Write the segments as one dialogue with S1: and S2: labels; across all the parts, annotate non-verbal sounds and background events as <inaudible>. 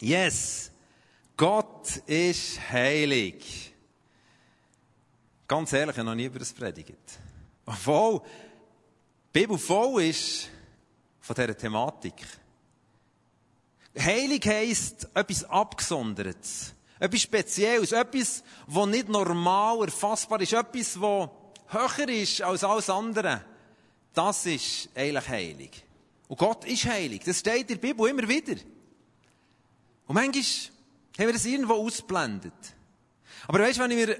S1: Yes, Gott ist heilig. Ganz ehrlich, ich habe noch nie über das predigt. Obwohl die Bibel voll ist von dieser Thematik. Heilig heisst etwas Abgesondertes, etwas Spezielles, etwas, was nicht normal erfassbar ist, etwas, was höher ist als alles andere. Das ist eigentlich heilig. Und Gott ist heilig. Das steht in der Bibel immer wieder. Und manchmal haben wir das irgendwo ausblendet. Aber weißt du, wenn ich mir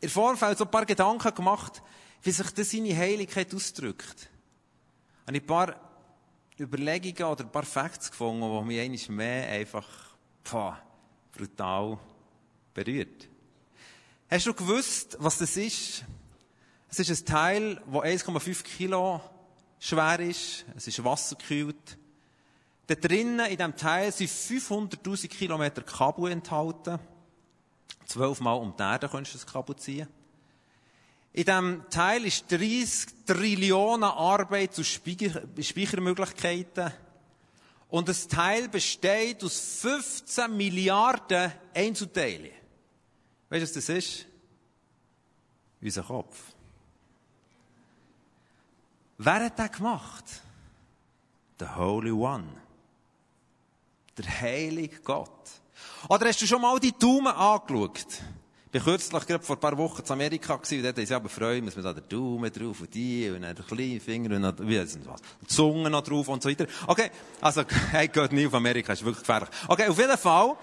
S1: im Vorfeld so ein paar Gedanken gemacht wie sich das seine Heiligkeit ausdrückt, habe ich ein paar Überlegungen oder ein paar Facts gefunden, die mich eines mehr einfach pah, brutal berührt. Hast du gewusst, was das ist? Es ist ein Teil, das 1,5 Kilo schwer ist. Es ist wasserkühlt. Da drinnen, in diesem Teil, sind 500.000 Kilometer Kabel enthalten. Zwölfmal um die Erde könntest du das Kabel ziehen. In diesem Teil ist 30 Trillionen Arbeit zu Speichermöglichkeiten. Und das Teil besteht aus 15 Milliarden Einzelteilen. Weißt du, was das ist? Unser Kopf. Wer hat das gemacht? The Holy One. Der heilige Gott. Oder hast du schon mal die Daumen angeschaut? Ich war kürzlich, gerade vor ein paar Wochen in Amerika gewesen, und dort haben sie aber freuen, dass man da den Daumen drauf und die, und dann den kleinen Finger und dann, wie, was, die Zunge noch drauf und so weiter. Okay, also, <laughs> hey, geht nie auf Amerika, ist wirklich gefährlich. Okay, auf jeden Fall,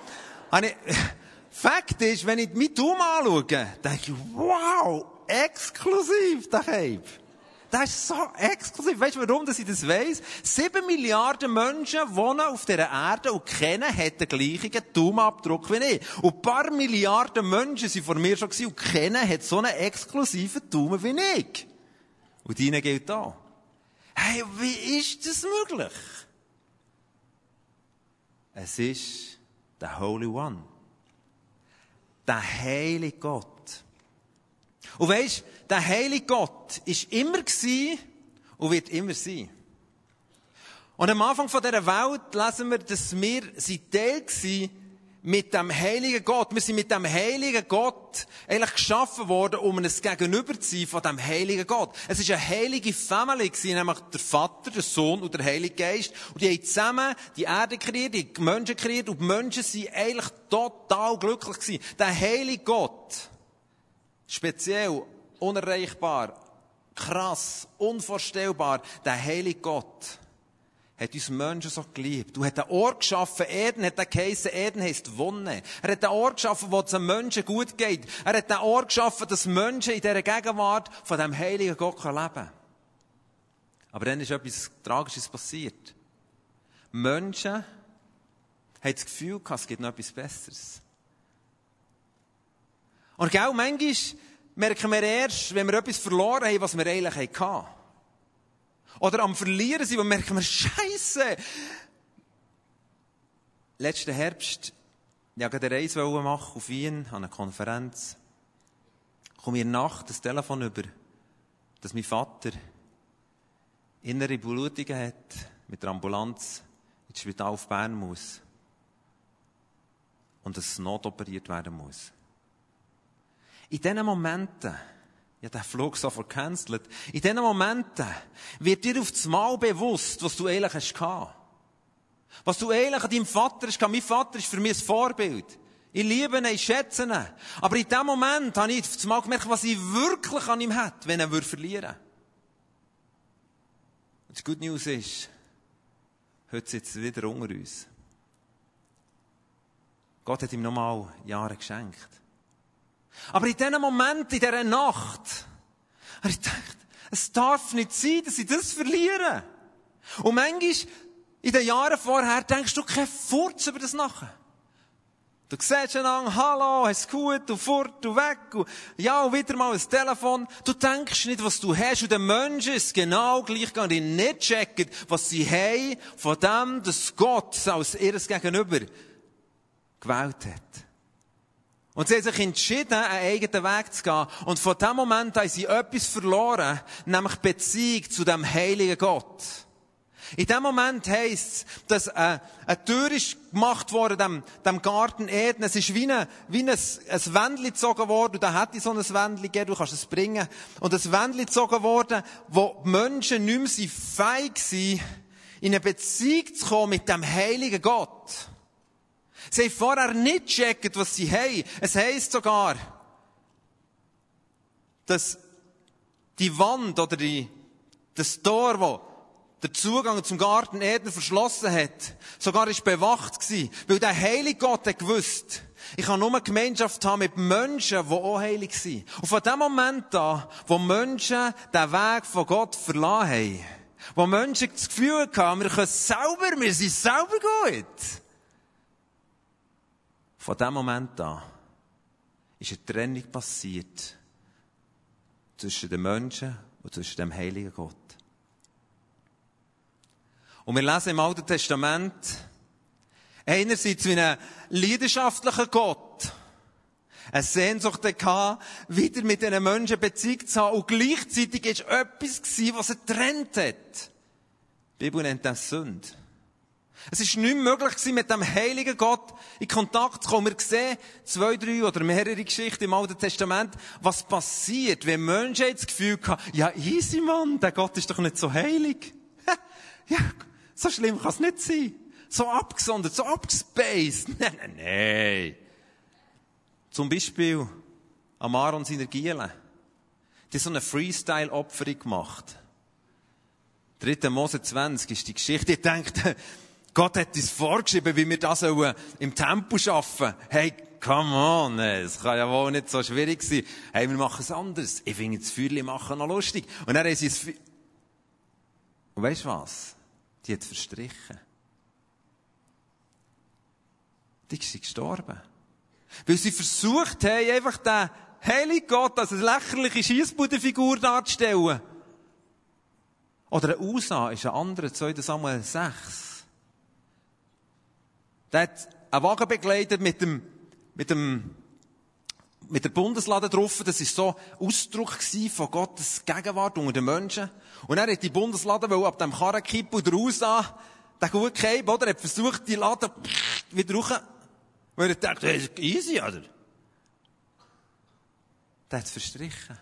S1: habe ich, <laughs> Fakt ist, wenn ich meinen Daumen anschaue, denke ich, wow, exklusiv, der Cape. Das ist so exklusiv. Weißt du, warum dass ich das weiss? Sieben Milliarden Menschen wohnen auf dieser Erde und kennen, hat den gleichen Daumenabdruck wie ich. Und ein paar Milliarden Menschen sind vor mir schon gewesen und kennen, hat so einen exklusiven Daumen wie ich. Und deine gilt da. Hey, wie ist das möglich? Es ist der Holy One. Der heilige Gott. Und weisst, der heilige Gott ist immer gsi und wird immer sein. Und am Anfang von dieser Welt lesen wir, dass wir sind Teil gsi mit dem heiligen Gott. Wir sind mit dem heiligen Gott eigentlich geschaffen worden, um ein Gegenüber zu sein von dem heiligen Gott. Es ist eine heilige Family gewesen, nämlich der Vater, der Sohn und der Heilige Geist. Und die haben zusammen die Erde kreiert, die Menschen kreiert und die Menschen sind eigentlich total glücklich gewesen. Der heilige Gott speziell, unerreichbar, krass, unvorstellbar, der heilige Gott hat uns Menschen so geliebt. Du hat einen Ort geschaffen, Eden hat er geheissen, Eden heisst Wonne. Er hat einen Ort geschaffen, wo es den Menschen gut geht. Er hat einen Ort geschaffen, dass Menschen in dieser Gegenwart von dem heiligen Gott leben können. Aber dann ist etwas Tragisches passiert. Menschen haben das Gefühl gehabt, es gibt noch etwas Besseres. Und gell, manchmal merken wir erst, wenn wir etwas verloren haben, was wir eigentlich hatten. Oder am Verlieren sind, merken wir, <laughs> Scheiße! Letzten Herbst, ich wollte eine Reise machen auf Wien, an einer Konferenz. Komme ich Nacht das Telefon über, dass mein Vater innere Blutungen hat, mit der Ambulanz ins Spital auf Bern muss. Und dass es notoperiert werden muss. In diesen Momenten, ja, der Flug sofort cancelt. In diesen Momenten wird dir auf das Mal bewusst, was du eigentlich hast gehabt. Was du eigentlich an deinem Vater hast gehabt. Mein Vater ist für mich ein Vorbild. Ich liebe ihn, ich schätze ihn. Aber in dem Moment habe ich auf das Mal gemerkt, was ich wirklich an ihm hätte, wenn er verlieren würde. Und die gute News ist, heute sitzt er wieder unter uns. Gott hat ihm nochmal Jahre geschenkt. Aber in diesem Moment, in dieser Nacht, habe ich gedacht, es darf nicht sein, dass ich das verliere. Und manchmal, in den Jahren vorher, denkst du kein Furz über das nachher. Du siehst einander, hallo, hast gut, du fort, du weg, und ja, und wieder mal ein Telefon. Du denkst nicht, was du hast, und den Menschen ist genau gleich die nicht checken, was sie haben, von dem, dass Gott als ihres Gegenüber gewählt hat. Und sie haben sich entschieden, einen eigenen Weg zu gehen. Und von dem Moment haben sie etwas verloren, nämlich Beziehung zu dem heiligen Gott. In dem Moment heisst es, dass äh, eine Tür ist gemacht worden, dem, dem Garten Eden. Es ist wie, eine, wie ein, ein Wändchen gezogen worden. Und da hätte ich so ein Wändchen gegeben, du kannst es bringen. Und ein Wändchen gezogen worden, wo die Menschen nicht mehr fähig sind, in eine Beziehung zu kommen mit dem heiligen Gott. Sie haben vorher nicht gecheckt, was sie haben. Es heisst sogar, dass die Wand oder die, das Tor, wo der Zugang zum Garten Eden verschlossen hat, sogar ist bewacht gewesen, weil der heilige Gott hat gewusst, ich kann nur Gemeinschaft haben mit Menschen, die auch heilig sind. Und von dem Moment an, wo Menschen den Weg von Gott verlassen haben, wo Menschen das Gefühl haben, wir können selber, wir sind selber gut. Von dem Moment an ist eine Trennung passiert zwischen den Menschen und zwischen dem heiligen Gott. Und wir lesen im Alten Testament einerseits wie ein leidenschaftlicher Gott, eine Sehnsucht gehabt, wieder mit diesen Menschen Beziehung zu haben. Und gleichzeitig ist etwas gewesen, was er getrennt hat. Die Bibel nennt das Sünde. Es ist nicht möglich gewesen, mit dem heiligen Gott in Kontakt zu kommen. Wir sehen zwei, drei oder mehrere Geschichten im Alten Testament, was passiert, wenn Menschen jetzt das Gefühl haben, ja, easy Mann, der Gott ist doch nicht so heilig. ja, so schlimm kann es nicht sein. So abgesondert, so abgespaced. <laughs> Nein, nein, nein. Zum Beispiel Amar und seine Giele. Die haben so eine Freestyle-Opferung gemacht. 3. Mose 20 ist die Geschichte. Ich denke, Gott hat uns vorgeschrieben, wie wir das im Tempo schaffen. Hey, come on, es kann ja wohl nicht so schwierig sein. Hey, wir machen es anders. Ich finde das Feuerli machen noch lustig. Und dann haben sie es... Und weißt du was? die hat verstrichen. Die ist gestorben. Weil sie versucht haben, einfach den heiligen Gott als eine lächerliche Schiessbudenfigur darzustellen. Oder ein Usa ist ein anderer, 2. Samuel 6. Der hat einen Wagen begleitet mit dem, mit dem mit der Bundeslade drauf, das ist so Ausdruck von Gottes Gegenwart unter den Menschen. Und er hat die Bundeslade weil ab dem Karren kippen und raus an, den gut gehabt, oder? Er hat versucht, die Lade wieder raus, weil er dachte, das ist easy, oder? Der hat es verstrichen.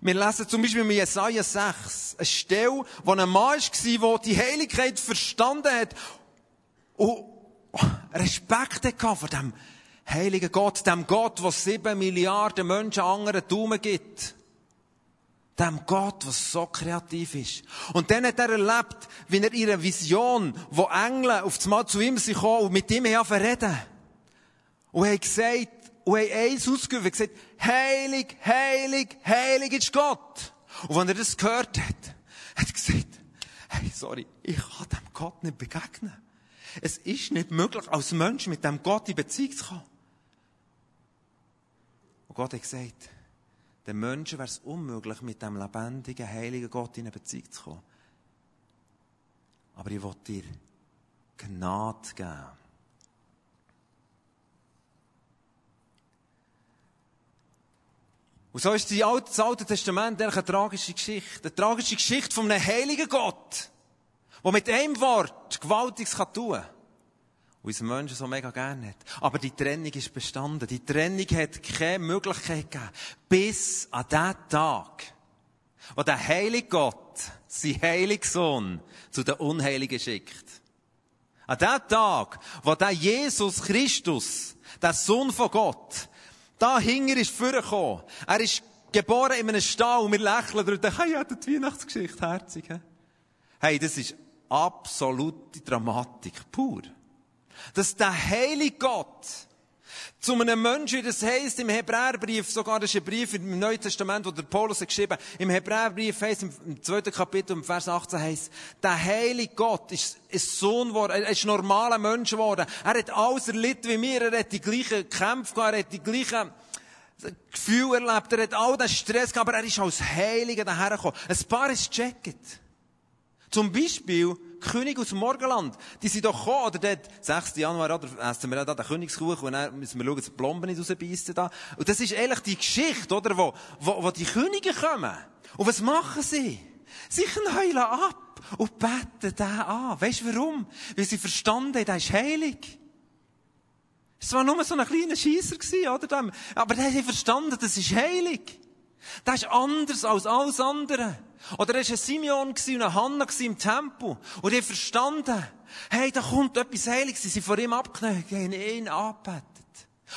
S1: Wir lesen zum Beispiel in Jesaja 6 eine Stelle, wo ein Mann war, der die Heiligkeit verstanden hat und Respekt gehabt vor dem heiligen Gott, dem Gott, der sieben Milliarden Menschen anderen Daumen gibt. Dem Gott, der so kreativ ist. Und dann hat er erlebt, wie er ihre Vision, wo Engel auf einmal zu ihm sind gekommen und mit ihm reden. Und er hat gesagt, und hat eins ausgeübt, gesagt, heilig, heilig, heilig ist Gott. Und wenn er das gehört hat, hat er gesagt, hey, sorry, ich kann dem Gott nicht begegnen. Es ist nicht möglich, als Mensch mit dem Gott in Beziehung zu kommen. Und Gott hat gesagt, den Menschen wäre es unmöglich, mit dem lebendigen, heiligen Gott in eine Beziehung zu kommen. Aber ich will dir Gnade geben. Und so ist das Alte Testament eine tragische Geschichte. Eine tragische Geschichte von einem heiligen Gott der mit einem Wort Gewaltiges tun kann. Und unser Menschen so mega gerne hat. Aber die Trennung ist bestanden. Die Trennung hat keine Möglichkeit gegeben. Bis an den Tag, wo der heilige Gott, sein heiliger Sohn, zu den Unheiligen schickt. An dem Tag, wo der Jesus Christus, der Sohn von Gott, da hinger ist vorgekommen. Er ist geboren in einem Stall und wir lächeln und denken, hey, ja, die Weihnachtsgeschichte, herzig. Hey, das ist absolute Dramatik pur. Dass der heilige Gott zu einem Menschen, wie das heisst im Hebräerbrief, sogar das ist ein Brief im Neuen Testament, wo der Paulus hat geschrieben, im Hebräerbrief heisst, im zweiten Kapitel, im Vers 18 heisst, der heilige Gott ist ein Sohn geworden, er ist ein normaler Mensch geworden. Er hat alles erlitten wie wir, er hat die gleichen Kämpfe gehabt, er hat die gleichen Gefühle erlebt, er hat all den Stress gehabt, aber er ist als Heiliger dahergekommen. Ein paar ist gecheckt. Zum Beispiel, König aus dem Morgenland, die sind doch gekommen, oder dort, 6. Januar, oder, essen wir da den Königskuchen, und dann müssen wir schauen, dass die Plomben nicht rausbeissen da. Und das ist eigentlich die Geschichte, oder, wo, wo, wo die Könige kommen. Und was machen sie? Sie knäulen ab und beten den an. Weißt du warum? Weil sie verstanden haben, der ist heilig. Es war nur so ein kleiner Scheisser oder? Aber der hat verstanden, das ist heilig. Das ist anders als alles andere. Oder er war ein Simeon und eine Hanna im Tempel. Und die verstanden, hey, da kommt etwas Heiliges. Sie sind vor ihm abgeknallt, haben ihn angebetet.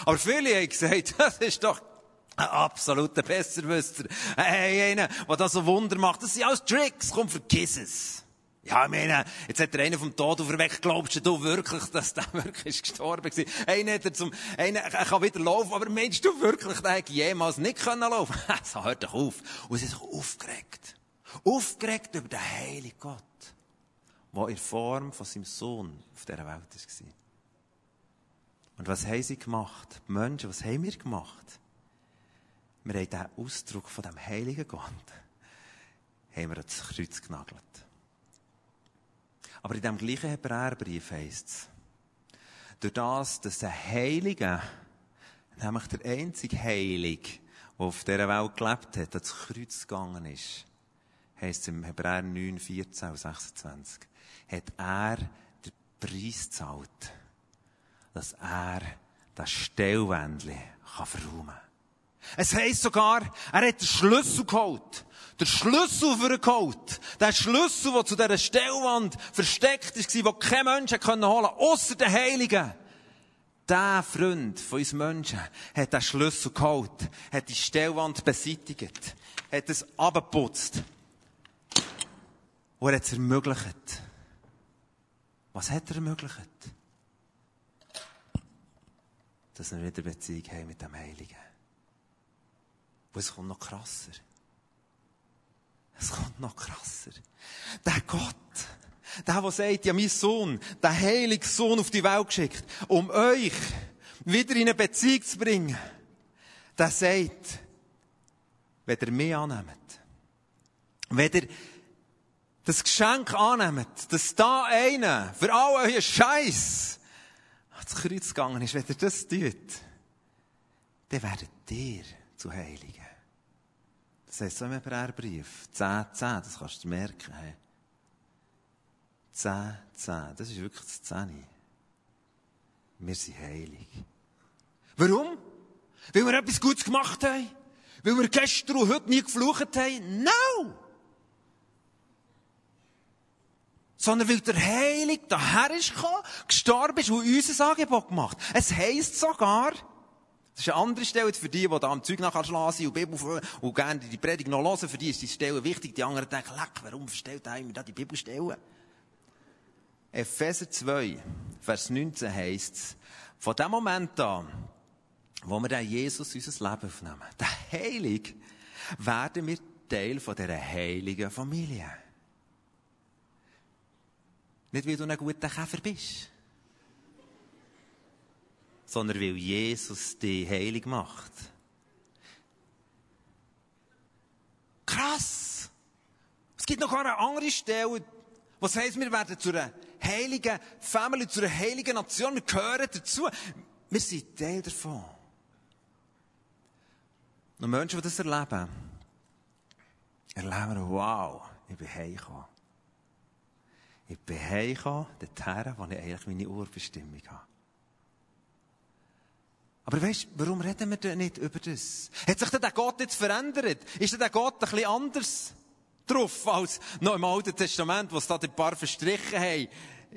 S1: Aber viele haben gesagt, <laughs> das ist doch ein absoluter Besserwisser. Hey, einer, der das so Wunder macht. Das sind alles Tricks. Komm, vergiss es. Ja, ich meine, jetzt hat er einen vom Tod auferweckt. Glaubst du wirklich, dass der <laughs> wirklich gestorben ist? Einer hat er zum, einer, er kann wieder laufen, aber meinst du wirklich, der hätte jemals nicht können laufen? <laughs> so, hört doch auf. Und sie sich aufgeregt. Aufgeregt über den heiligen Gott, der in Form von seinem Sohn auf dieser Welt war. Und was haben sie gemacht? Die Menschen, was haben wir gemacht? Wir haben diesen Ausdruck von dem heiligen Gott, haben wir ans Kreuz genagelt. Aber in dem gleichen Hebräerbrief heisst es, durch das, dass ein Heiliger, nämlich der einzige Heilige, der auf dieser Welt gelebt hat, ans Kreuz gegangen ist, heisst es im Hebräer 9, 14 und 26, hat er den Preis gezahlt, dass er das Stellwändchen verräumen kann. Es heisst sogar, er hat den Schlüssel geholt. Der Schlüssel für den geholt. Der Schlüssel, der zu dieser Stellwand versteckt war, wo kein Mensch holen konnte, außer den Heiligen. Der Freund von uns Menschen hat den Schlüssel geholt, hat die Stellwand beseitigt, hat es abgeputzt und er hat es ermöglicht. Was hat er ermöglicht? Dass wir wieder Beziehung haben mit dem Heiligen. Und es kommt noch krasser. Es kommt noch krasser. Der Gott, der, der sagt, ja, mein Sohn, der heilige Sohn auf die Welt geschickt, um euch wieder in eine Beziehung zu bringen, der sagt, wenn ihr mich annehmt, wenn ihr das Geschenk annehmt, dass da einer für all euren Scheiß ans Kreuz gegangen ist, wenn ihr das tut, dann werdet ihr zu Heiligen. Das heißt so im Hebräerbrief. 10, 10, das kannst du merken. Hey. 10, 10, das ist wirklich das 10. Wir sind heilig. Warum? Weil wir etwas Gutes gemacht haben? Weil wir gestern und heute nie geflucht haben? No! Sondern weil der Heilige daher ist gekommen, gestorben ist und uns ein Angebot gemacht. Es heisst sogar, das ist eine andere Stelle für die, die da am Zeug nachschlagen sind und Bibel und gerne die Predigt noch hören. Für die ist die Stelle wichtig. Die anderen denken, leck, warum verstellt er mir da die Bibelstellen? Epheser 2, Vers 19 heisst es, von dem Moment an, wo wir den Jesus unser Leben aufnehmen, der Heilig, werden wir Teil von dieser heiligen Familie. Nicht, weil du ein guter Käfer bist sondern weil Jesus dich heilig macht. Krass! Es gibt noch eine andere Stelle, was heißt, wir werden zu einer heiligen Family, zu einer heiligen Nation, wir gehören dazu. Wir sind Teil davon. Und Menschen, die das erleben, erleben, wow, ich bin heimgekommen. Ich bin heimgekommen, dorthin, wo ich eigentlich meine Urbestimmung habe. Aber weißt, warum reden wir denn nicht über das? Hat sich denn der Gott jetzt verändert? Ist denn der Gott ein bisschen anders drauf als noch im Alten Testament, wo es da ein paar verstrichen haben?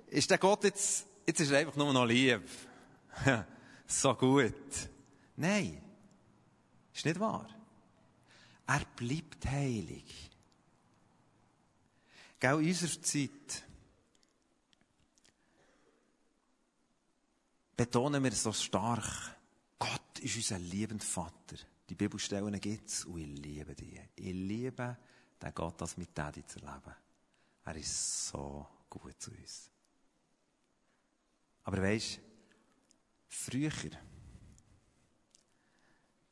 S1: Ist der Gott jetzt, jetzt ist er einfach nur noch lieb? <laughs> so gut. Nein. Ist nicht wahr. Er bleibt heilig. Gell, in unserer Zeit betonen wir so stark, Gott ist unser liebender Vater. Die Bibelstellen gibt es und ich liebe die. Ich liebe den Gott, das mit Daddy zu erleben. Er ist so gut zu uns. Aber weisst, früher,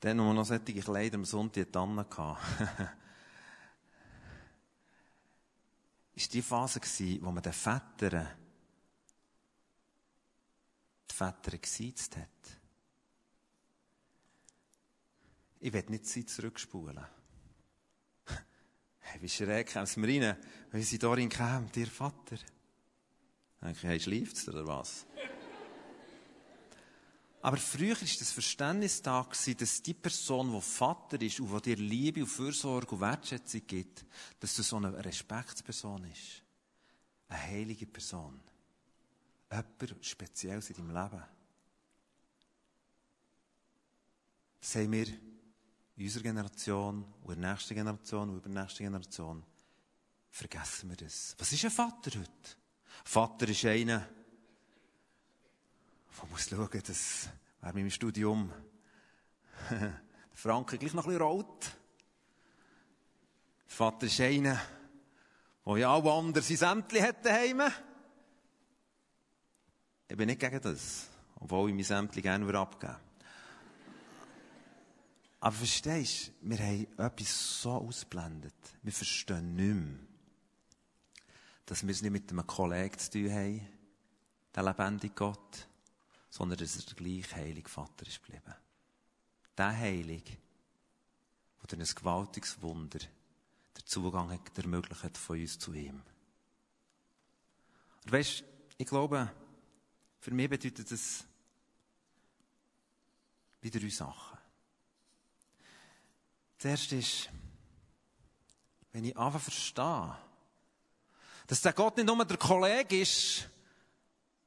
S1: dann, wo wir noch solche Kleider am Sonntag hatten, <laughs> war die Phase, wo man den Vätern die Väter gesiezt hat. Ich will nicht Zeit zurückspulen. <laughs> Hey, wie schräg es mir rein, wenn sie darin kam, dir Vater. Denke ich, hey, oder was? Aber früher war das Verständnis da, dass die Person, die Vater ist und die dir Liebe und Fürsorge und Wertschätzung gibt, dass du so eine Respektsperson ist. Eine heilige Person. Jemand Spezielles in deinem Leben. Das haben wir in unserer Generation und in der nächsten Generation und über die nächste Generation vergessen wir das. Was ist ein Vater heute? Vater ist einer, der muss schauen, dass während meinem Studium der <laughs> Franken gleich noch ein bisschen. Der Vater ist einer, der ja auch andere sein Sämtchen hat daheim. Ich bin nicht gegen das, obwohl ich mein Sämtchen gerne abgeben würde. Aber verstehst du, wir haben etwas so ausblendet. Wir verstehen nicht mehr, dass wir es nicht mit einem Kollegen zu tun haben, der lebendige Gott, sondern dass er der gleiche heilige Vater ist geblieben. Der Heilige, der durch ein gewaltiges Wunder den Zugang hat ermöglicht von uns zu ihm. Und weißt, ich glaube, für mich bedeutet das wieder drei Sachen. Das erste ist, wenn ich einfach verstehe, dass der Gott nicht nur der Kollege ist,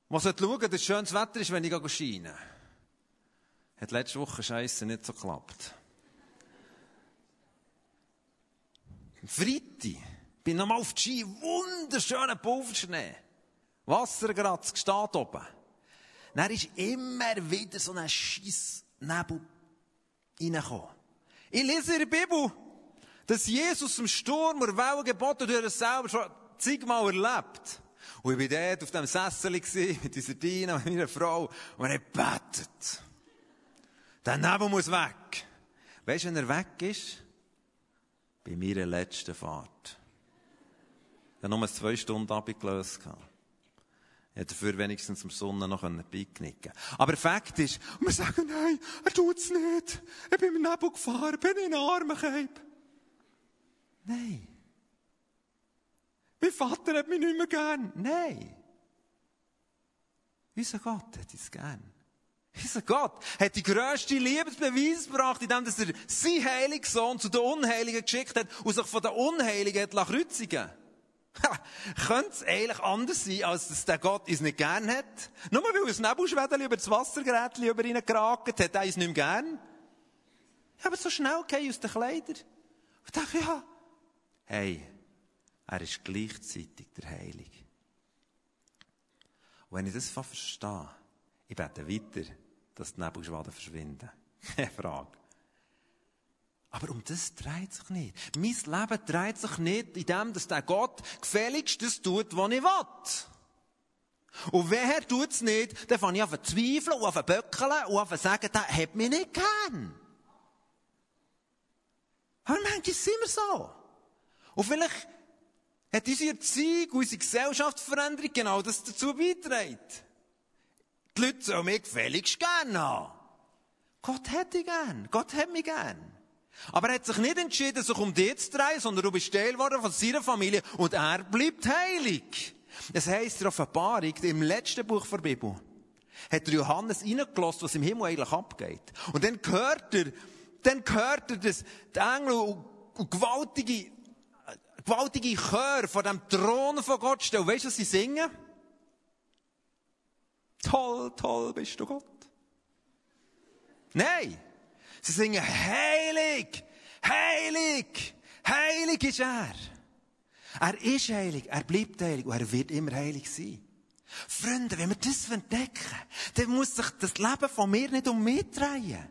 S1: der schauen dass schönes Wetter ist, wenn ich scheine. Hat letzte Woche scheiße nicht so geklappt. Freitag bin nochmal auf die Ski, wunderschöner Pulverschnee. Wassergratz, steht oben. Dann ist immer wieder so ein scheiß Nebel reingekommen. Ich lese in der Bibel, dass Jesus im Sturm und Wellen geboten hat, er selber schon zigmal erlebt. Und ich war dort auf dem Sessel mit unserer Dina, mit meiner Frau, und er hat gebetet. Der Nebel muss weg. Weißt du, wenn er weg ist? Bei meiner letzten Fahrt. Ich habe nur zwei Stunden abgelöst. Hätte dafür wenigstens am Sonne noch picknicken Aber Fakt ist, wir sagen, nein, er tut's nicht. Ich bin im Nebel gefahren, bin in Armen gehabt. Nein. Mein Vater hat mich nicht mehr gern. Nein. Unser Gott hat uns gern. Unser Gott hat die grösste Liebesbeweis gebracht, indem er seinen heiligen Sohn zu den Unheiligen geschickt hat und sich von den Unheiligen hat kreuzigen Könnte es eigentlich anders sein, als dass der Gott uns nicht gern hat? Nur weil ein Nebelschwedel über das Wassergerät über ihn geragt hat, er uns nicht mehr gern? Ich habe so schnell gehen aus den Kleidern. Und dachte, ja, hey, er ist gleichzeitig der Heilige. Und wenn ich das verstehe, ich bete weiter, dass die Nebelschwaden verschwinden. <laughs> Keine Frage. Aber um das dreht sich nicht. Mein Leben dreht sich nicht in dem, dass der Gott gefälligst das tut, was ich will. Und wer tut es nicht, dann fange ich an zu zweifeln und an zu böckeln und an zu sagen, der hat mich nicht gern. Aber manchmal sind wir so. Und vielleicht hat unsere Erziehung, unsere Gesellschaftsveränderung genau das dazu beitragen. Die Leute sollen mich gefälligst gern haben. Gott hätte ich gern. Gott hat mich gern. Aber er hat sich nicht entschieden, sich um dich zu drehen, sondern du bist Teil worden von seiner Familie und er bleibt heilig. Es heisst in Offenbarung, im letzten Buch der Bibel, hat Johannes reingelassen, was im Himmel eigentlich abgeht. Und dann hört er, dann hört er, dass die Engel und gewaltige, gewaltige Chör vor dem Thron von Gott stehen. Weißt du, was sie singen? Toll, toll bist du Gott. Nein! Sie singen, heilig, heilig, heilig ist er. Er ist heilig, er bleibt heilig und er wird immer heilig sein. Freunde, wenn wir das entdecken, dann muss sich das Leben von mir nicht um mich drehen.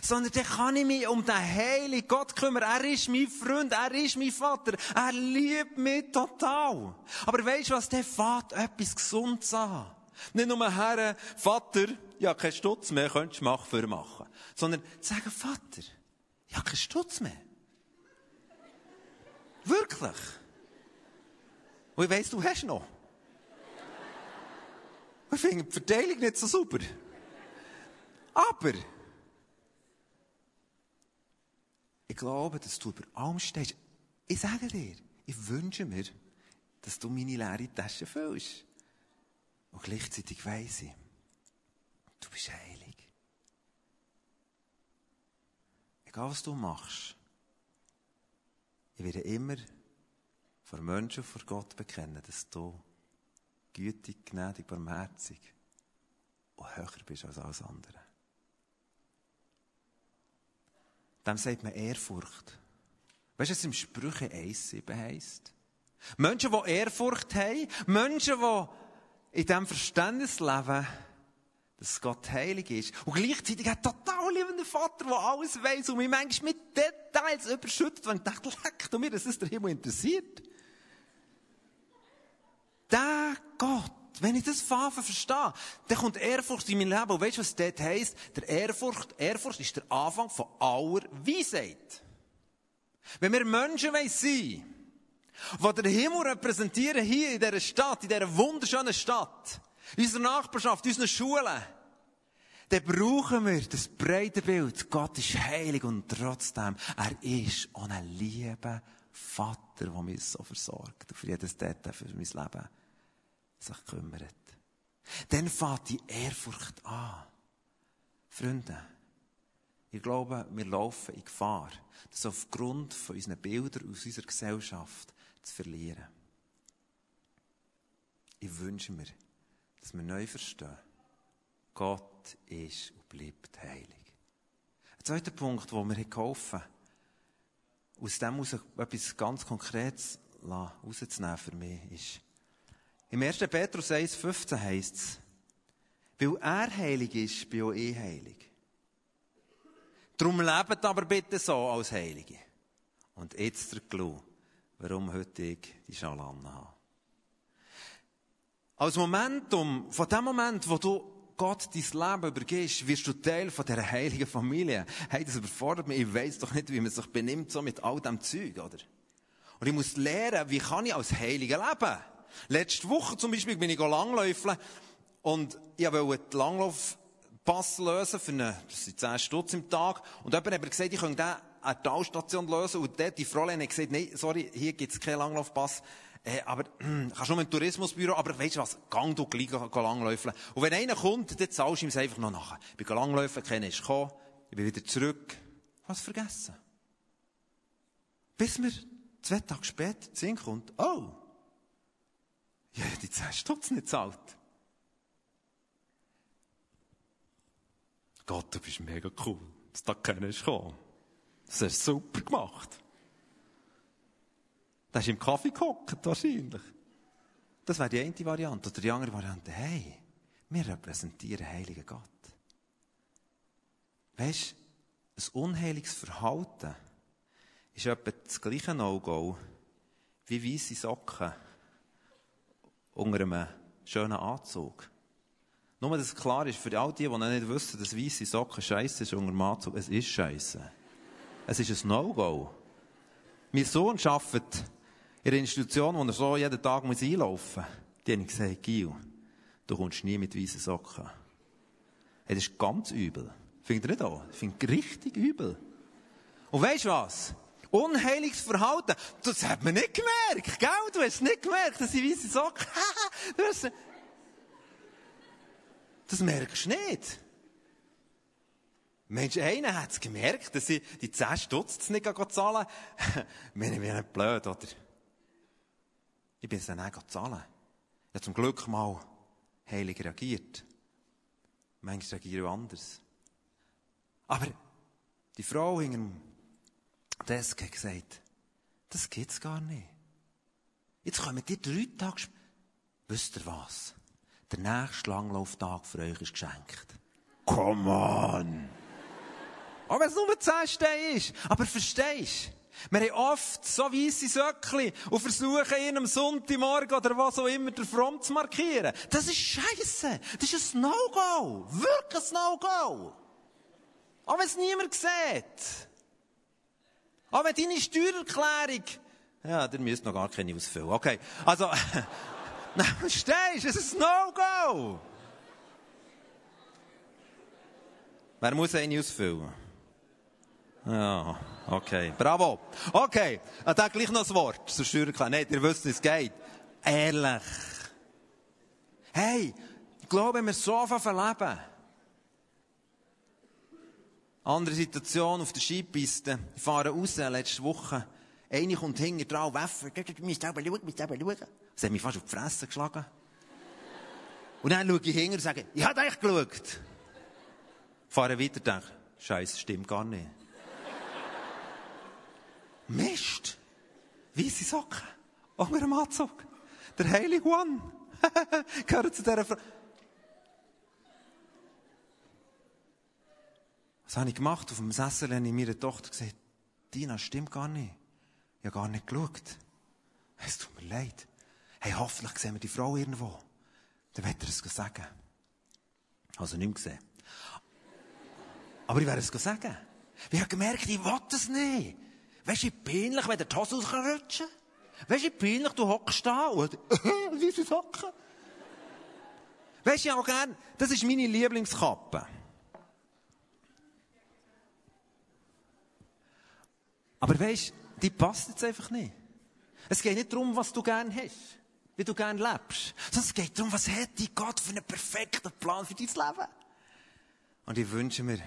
S1: Sondern dann kann ich mich um den heiligen Gott kümmern. Er ist mein Freund, er ist mein Vater. Er liebt mich total. Aber weisst du was, der fährt etwas Gesundes an. Nicht nur Herr, Vater, ja, kein Stutz mehr, könntest du machen, für machen sondern zu sagen, Vater, ich habe keinen Stutz mehr. Wirklich. Und ich weiss, du hast noch. Ich finde die Verteilung nicht so super. Aber, ich glaube, dass du über allem stehst. Ich sage dir, ich wünsche mir, dass du meine leere Tasche füllst. Und gleichzeitig weiss ich, du bist heilig. Egal was du machst, ich werde immer vor Menschen und vor Gott bekennen, dass du gütig, gnädig, barmherzig und höher bist als alles andere. Dem sagt man Ehrfurcht. Weißt du, was im Sprüche 1,7 heisst? Menschen, die Ehrfurcht haben, Menschen, die in diesem Verständnis leben, dass Gott heilig ist. Und gleichzeitig ein total liebender Vater, der alles weiß und mich manchmal mit Details überschüttet, wenn ich dachte, leck du mir, dass es der Himmel interessiert. Der Gott, wenn ich das Pfaffen verstehe, dann kommt Ehrfurcht in mein Leben. Und weißt du, was das heisst? Der Ehrfurcht, Ehrfurcht ist der Anfang von aller Weisheit. Wenn wir Menschen sein wollen, die den Himmel repräsentieren hier in dieser Stadt, in dieser wunderschönen Stadt, in unserer Nachbarschaft, unseren Schulen, dann brauchen wir das breite Bild. Gott ist heilig und trotzdem, er ist ein lieber Vater, der mich so versorgt und für jedes Detail für mein Leben sich kümmert. Dann fängt die Ehrfurcht an. Freunde, ich glaube, wir laufen in Gefahr, das aufgrund von unseren Bildern aus unserer Gesellschaft zu verlieren. Ich wünsche mir, dass wir neu verstehen, Gott ist und bleibt heilig. Ein zweiter Punkt, wo mir geholfen hat, aus dem heraus etwas ganz Konkretes rauszunehmen für mich, ist, im 1. Petrus 1,15 heißt es, weil er heilig ist, bin auch ich heilig. Darum lebt aber bitte so als Heilige. Und jetzt der Clou, warum heute ich die Schale habe. Als Momentum, von dem Moment, wo du Gott dein Leben übergibst, wirst du Teil von dieser heiligen Familie. Hey, das überfordert mich. Ich weiss doch nicht, wie man sich benimmt, so mit all dem Zeug, oder? Und ich muss lernen, wie kann ich als Heiliger leben? Letzte Woche zum Beispiel bin ich langläufeln und ich wollte den Langlaufpass lösen für eine, das sind 10 Stutz im Tag. Und jemand hat mir gesagt, ich könnte den der Talstation lösen. Und dort, die Fräulein hat gesagt, nein, sorry, hier gibt's keinen Langlaufpass. Äh, aber, hm, <clears throat> kannst nur mit dem Tourismusbüro, aber weißt du was, gang du gleich langläufeln. Und wenn einer kommt, dann zahlst du ihm einfach noch nachher. Ich bin langläufeln, keiner ist gekommen, ich bin wieder zurück. Was vergessen? Bis mir zwei Tage später zu kommt, oh, ja, die 10 Stutz nicht zahlt. Gott, du bist mega cool, dass da keiner ist gekommen. Das hast du super gemacht. Da ist im Kaffee gehockt, wahrscheinlich. Das wäre die eine Variante. Oder die andere Variante, hey, wir repräsentieren heiligen Gott. Weißt du, ein unheiliges Verhalten ist etwa das gleiche No-Go wie weisse Socken unter einem schönen Anzug. Nur, dass klar ist, für all die, die noch nicht wissen, dass weisse Socken scheiße ist unter dem Anzug, es ist scheiße. Es ist ein No-Go. Mein Sohn arbeitet in einer Institution, wo er so jeden Tag muss einlaufen muss. Die haben gesagt, Gil, du kommst nie mit weißen Socken. Hey, das ist ganz übel. Findet ihr nicht auch? Ich finde richtig übel. Und weißt du was? Unheiliges Verhalten. Das hat man nicht gemerkt, gell? Du hast nicht gemerkt, dass ich weiße Socken <laughs> habe. das merkst du nicht. Mensch, einer hat es gemerkt, dass ich die 10 Stutz nicht zahlen <laughs> kann. Wir sind blöd, oder? Ich bin es dann auch zahlen. Ich habe zum Glück mal heilig reagiert. Manchmal reagiere ich anders. Aber die Frau hinter dem Desk hat gesagt, das gibt's gar nicht. Jetzt kommen die drei Tage später. Wisst ihr was? Der nächste Langlauftag für euch ist geschenkt. Come on! <laughs> Auch wenn es nur 10 Steine ist. Aber verstehst du? Wir haben oft so weisse Söckchen und versuchen, ihn am Sonntagmorgen oder was auch immer der Fromm zu markieren. Das ist Scheiße. Das ist ein No-Go. Wirklich ein No-Go. Auch wenn es niemand sieht. Auch wenn deine Steuererklärung, ja, der müsst noch gar keine ausfüllen. Okay. Also, <laughs> verstehst du? Es ist ein No-Go. Wer muss eine ausfüllen? Ja, okay. Bravo. Okay. Und dann gleich noch das Wort zur Steuererklärung. Nein, ihr wisst, es geht. Ehrlich. Hey, ich glaube, wir so verleben. Andere Situation auf der Skipiste. Ich fahre raus, letzte Woche. Eine kommt hinter dran, Waffe. Du musst selber schauen, musst selber schauen. Das hat mich fast auf die Fresse geschlagen. Und dann schaue ich hinter und sage, ich habe eigentlich geschaut. Fahre weiter, denke, Scheiße, stimmt gar nicht. Mist! Weisse Socken. Auch mit einem Anzug. Der Heilige One. <laughs> Gehört zu dieser Frau. Was habe ich gemacht? Auf dem Sessel habe ich meiner Tochter gesagt, Dina, stimmt gar nicht. Ich habe gar nicht geschaut. Es tut mir leid. Hey, hoffentlich sehen wir die Frau irgendwo. Dann wird er es sagen. Also nicht mehr gesehen. Aber ich werde es sagen. Ich habe gemerkt, ich will das nicht. Weißt du, peinlich, wenn der die Hose rutschen kann? Weißt du, peinlich, du hockst da und, wie <laughs> sie Socken? Weißt du, auch gern, das ist meine Lieblingskappe. Aber weißt du, die passt jetzt einfach nicht. Es geht nicht darum, was du gern hast, wie du gern lebst, sondern es geht darum, was hat die Gott für einen perfekten Plan für dein Leben. Und ich wünsche mir,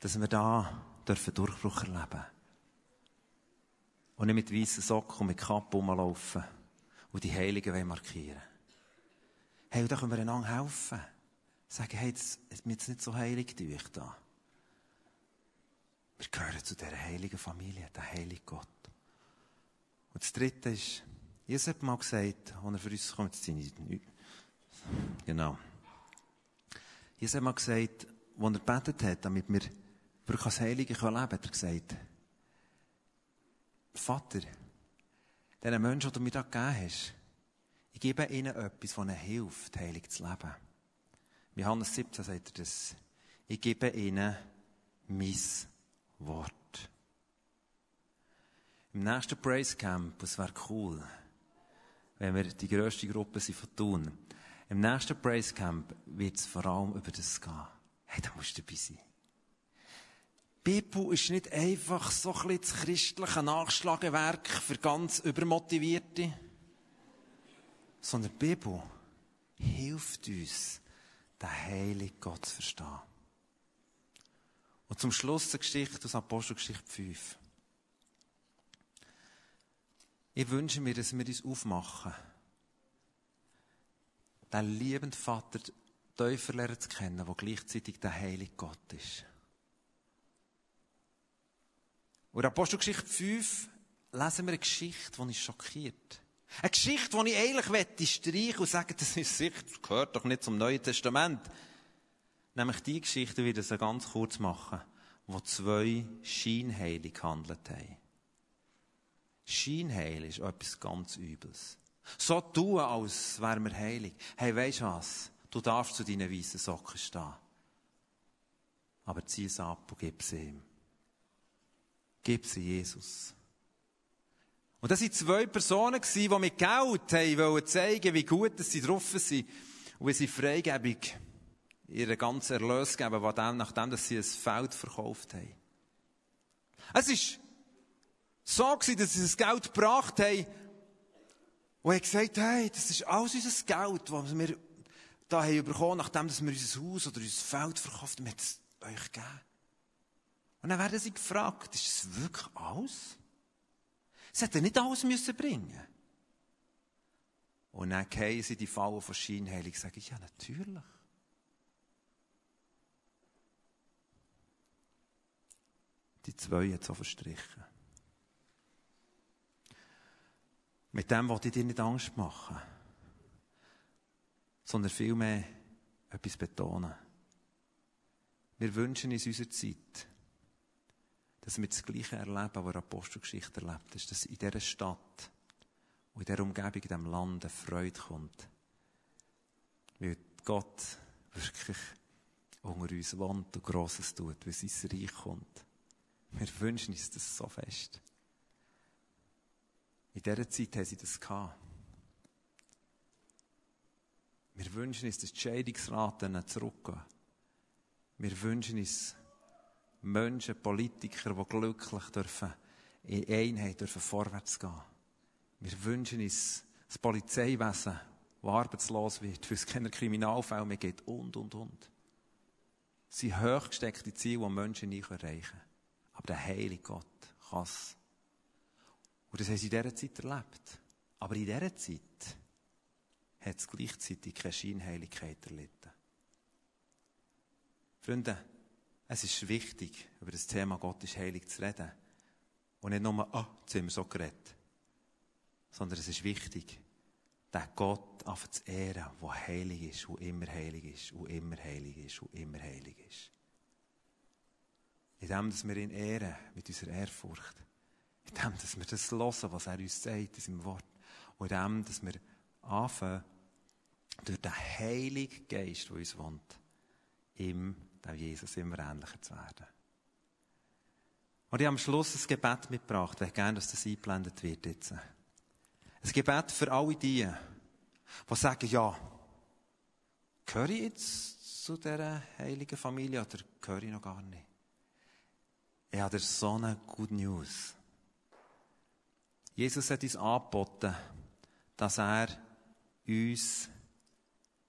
S1: dass wir da dürfen Durchbruch erleben Und nicht mit weißen Socken und mit Kappe rumlaufen und die Heiligen markieren Hey, und da können wir einander helfen. Sagen, hey, das ist mir jetzt nicht so heilig durch da. Wir gehören zu dieser heiligen Familie, der heilige Gott. Und das dritte ist, Jesus hat mal gesagt, als er für uns kommt, sind Genau. Jesus hat mal gesagt, als er gebetet hat, damit wir wirklich als Heilige leben können, hat er gesagt, Vater, diesen Menschen, die du mir da gegeben hast, ich gebe ihnen etwas, das ihnen hilft, heilig zu leben. Wie Johannes 17 sagt er das. Ich gebe ihnen mein Wort. Im nächsten Praise Camp, es wäre cool, wenn wir die grösste Gruppe sind von tun. Im nächsten Praise Camp wird es vor allem über das gehen. Hey, da musst du dabei sein. Bibel ist nicht einfach so ein bisschen das christliche Nachschlagewerk für ganz Übermotivierte, sondern die Bibel hilft uns, den heiligen Gott zu verstehen. Und zum Schluss eine Geschichte aus Apostelgeschichte 5. Ich wünsche mir, dass wir uns aufmachen, den liebenden Vater tiefer lernen zu kennen, der gleichzeitig der heilige Gott ist. Und in Apostelgeschichte 5 lesen wir eine Geschichte, die uns schockiert. Eine Geschichte, die ich eigentlich streichen und sagen, das ist sicher, das gehört doch nicht zum Neuen Testament. Nämlich die Geschichte, wie das ganz kurz machen, wo zwei scheinheilig gehandelt haben. Scheinheil ist etwas ganz Übles. So tun, als wären wir heilig. Hey, weisst du was? Du darfst zu deinen weißen Socken stehen. Aber zieh es ab und gib sie ihm. Gib sie Jesus. Und das waren zwei Personen, die mit Geld haben zeigen wie gut sie drauf sind und wie sie Freigebung ihren ganzen Erlös geben, nachdem dass sie ein Feld verkauft haben. Es war so gewesen, dass sie das Geld gebracht haben und haben gesagt, hey, das ist alles unser Geld, das wir da haben bekommen, nachdem wir unser Haus oder unser Feld verkauft haben, wir es euch gegeben. Und dann werden sie gefragt, ist das wirklich alles? Sie hätten nicht alles müssen bringen Und dann gehen sie die Fallen von Scheinheilig und sagen, ja, natürlich. Die zwei hat so verstrichen. Mit dem wollte ich dir nicht Angst machen, sondern vielmehr etwas betonen. Wir wünschen uns unserer Zeit, dass wir das Gleiche erleben, was Apostelgeschichte erlebt ist, dass in dieser Stadt und in dieser Umgebung, in diesem Land eine Freude kommt. Weil Gott wirklich unter uns wohnt und Grosses tut, weil sein Reich kommt. Wir wünschen uns das so fest. In dieser Zeit haben sie das gehabt. Wir wünschen uns, dass die Scheidungsraten zurückgehen. Wir wünschen uns, Menschen, Politiker, die glücklich dürfen, in Einheit dürfen vorwärts gehen. Wir wünschen uns das Polizeiwesen, das arbeitslos wird, weil es keine Kriminalfälle mehr gibt und, und, und. Das sind hochgesteckte Ziele, die Menschen nicht erreichen können. Aber der heilige Gott kann es. Und das haben sie in dieser Zeit erlebt. Aber in dieser Zeit hat es gleichzeitig keine Scheinheiligkeit erlitten. Freunde, es ist wichtig, über das Thema Gott ist heilig zu reden. Und nicht nur, ah, jetzt haben wir so geredet. Sondern es ist wichtig, den Gott einfach zu ehren, der heilig ist, der immer heilig ist, der immer heilig ist, der immer heilig ist. In dem, dass wir ihn ehren, mit unserer Ehrfurcht. In dem, dass wir das hören, was er uns sagt in seinem Wort. Und in dem, dass wir anfangen, durch den Heiligen Geist, der uns wohnt, ihm, dem Jesus, immer ähnlicher zu werden. Und ich habe am Schluss ein Gebet mitgebracht, ich gerne, dass das eingeblendet wird jetzt. Ein Gebet für alle die, die sagen, ja, gehöre ich jetzt zu dieser heiligen Familie oder gehöre ich noch gar nicht? Ich habe dir so eine Good News. Jesus hat uns angeboten, dass er uns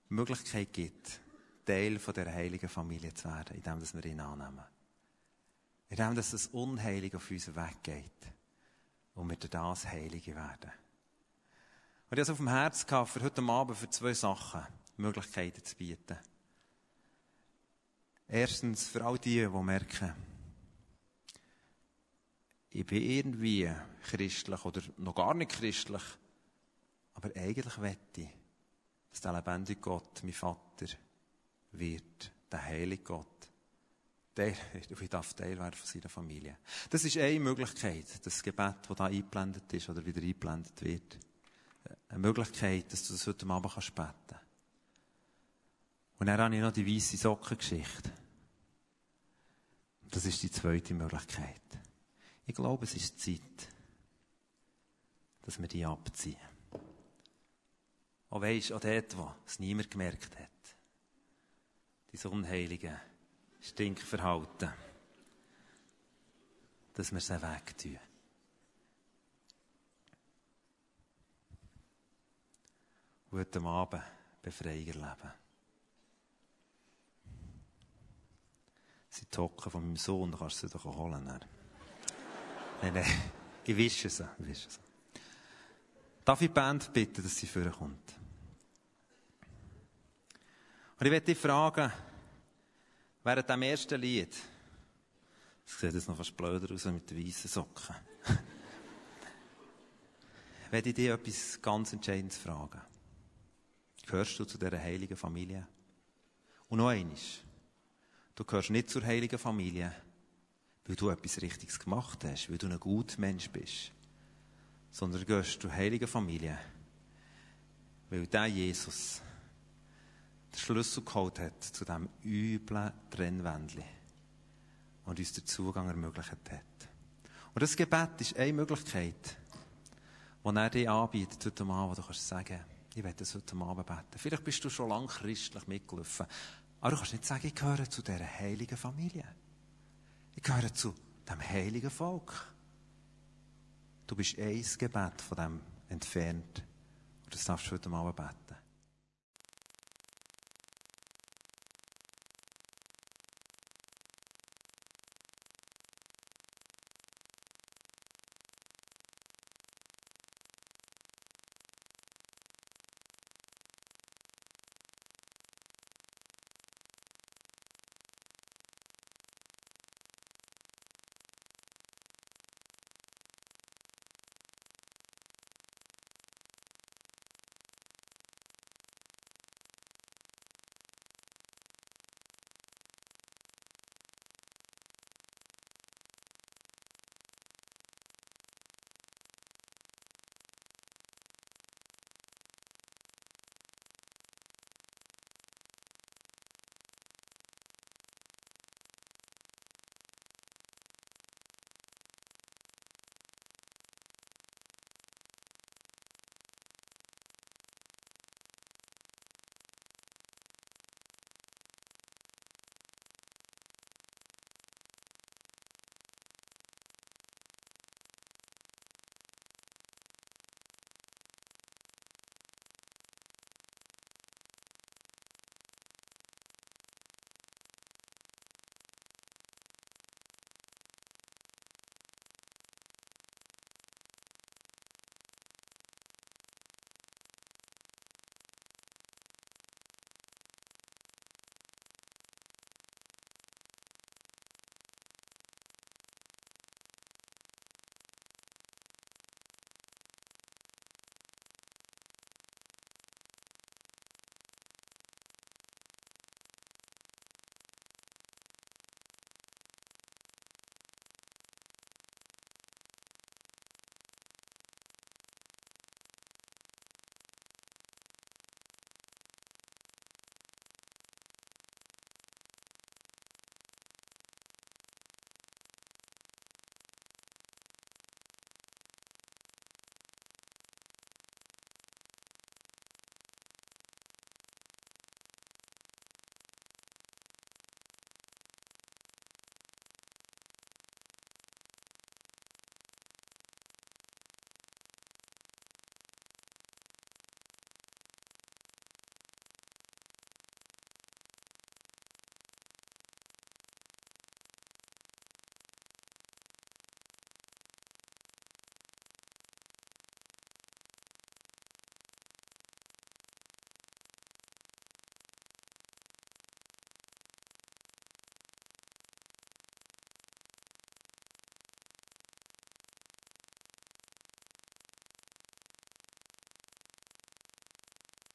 S1: Möglichkeit gibt, Teil von der heiligen Familie zu werden, indem wir ihn annehmen. Indem das Unheilige auf uns weggeht und wir das Heilige werden. Und ich hatte auf dem Herz gehabt, für heute Abend für zwei Sachen Möglichkeiten zu bieten. Erstens für all die, die merken, ich bin irgendwie christlich oder noch gar nicht christlich, aber eigentlich wette ich, dass der lebendige Gott, mein Vater, wird, der heilige Gott, <laughs> der, darf Teil werden von seiner Familie. Das ist eine Möglichkeit, das Gebet, das da eingeblendet ist oder wieder eingeblendet wird. Eine Möglichkeit, dass du das heute Abend kannst beten. Und dann habe ich noch die weiße Sockengeschichte. Das ist die zweite Möglichkeit. Ich glaube, es ist Zeit, dass wir die abziehen. Auch weisst, auch dort, wo es niemand gemerkt hat. Die unheiligen Stinkverhalten. Dass wir sie wegtun. Und heute Abend Befreier leben. Sie hocken von meinem Sohn, da kannst du sie doch holen. Dann. Nein, nein, <laughs> ich wische sie. Ich wische sie. Darf ich die Band bitten, dass sie vorkommt? Und ich werde dich fragen, während dem ersten Lied, es sieht jetzt noch fast blöder aus mit den weißen Socken, <laughs> werde ich dich etwas ganz Entscheidendes fragen. Gehörst du zu dieser heiligen Familie? Und noch eines. Du gehörst nicht zur heiligen Familie, weil du etwas Richtiges gemacht hast, weil du ein guter Mensch bist, sondern gehörst zur heiligen Familie, weil der Jesus den Schlüssel geholt hat zu diesem üblen Trennwändchen und uns den Zugang ermöglicht hat. Und das Gebet ist eine Möglichkeit, die er dir anbietet heute Abend, wo du kannst sagen, ich werde das heute Abend beten. Vielleicht bist du schon lange christlich mitgelaufen, aber du kannst nicht sagen, ich gehöre zu dieser heiligen Familie. Ich gehöre zu dem heiligen Volk. Du bist ein Gebet von dem entfernt. Und das darfst du heute Abend beten.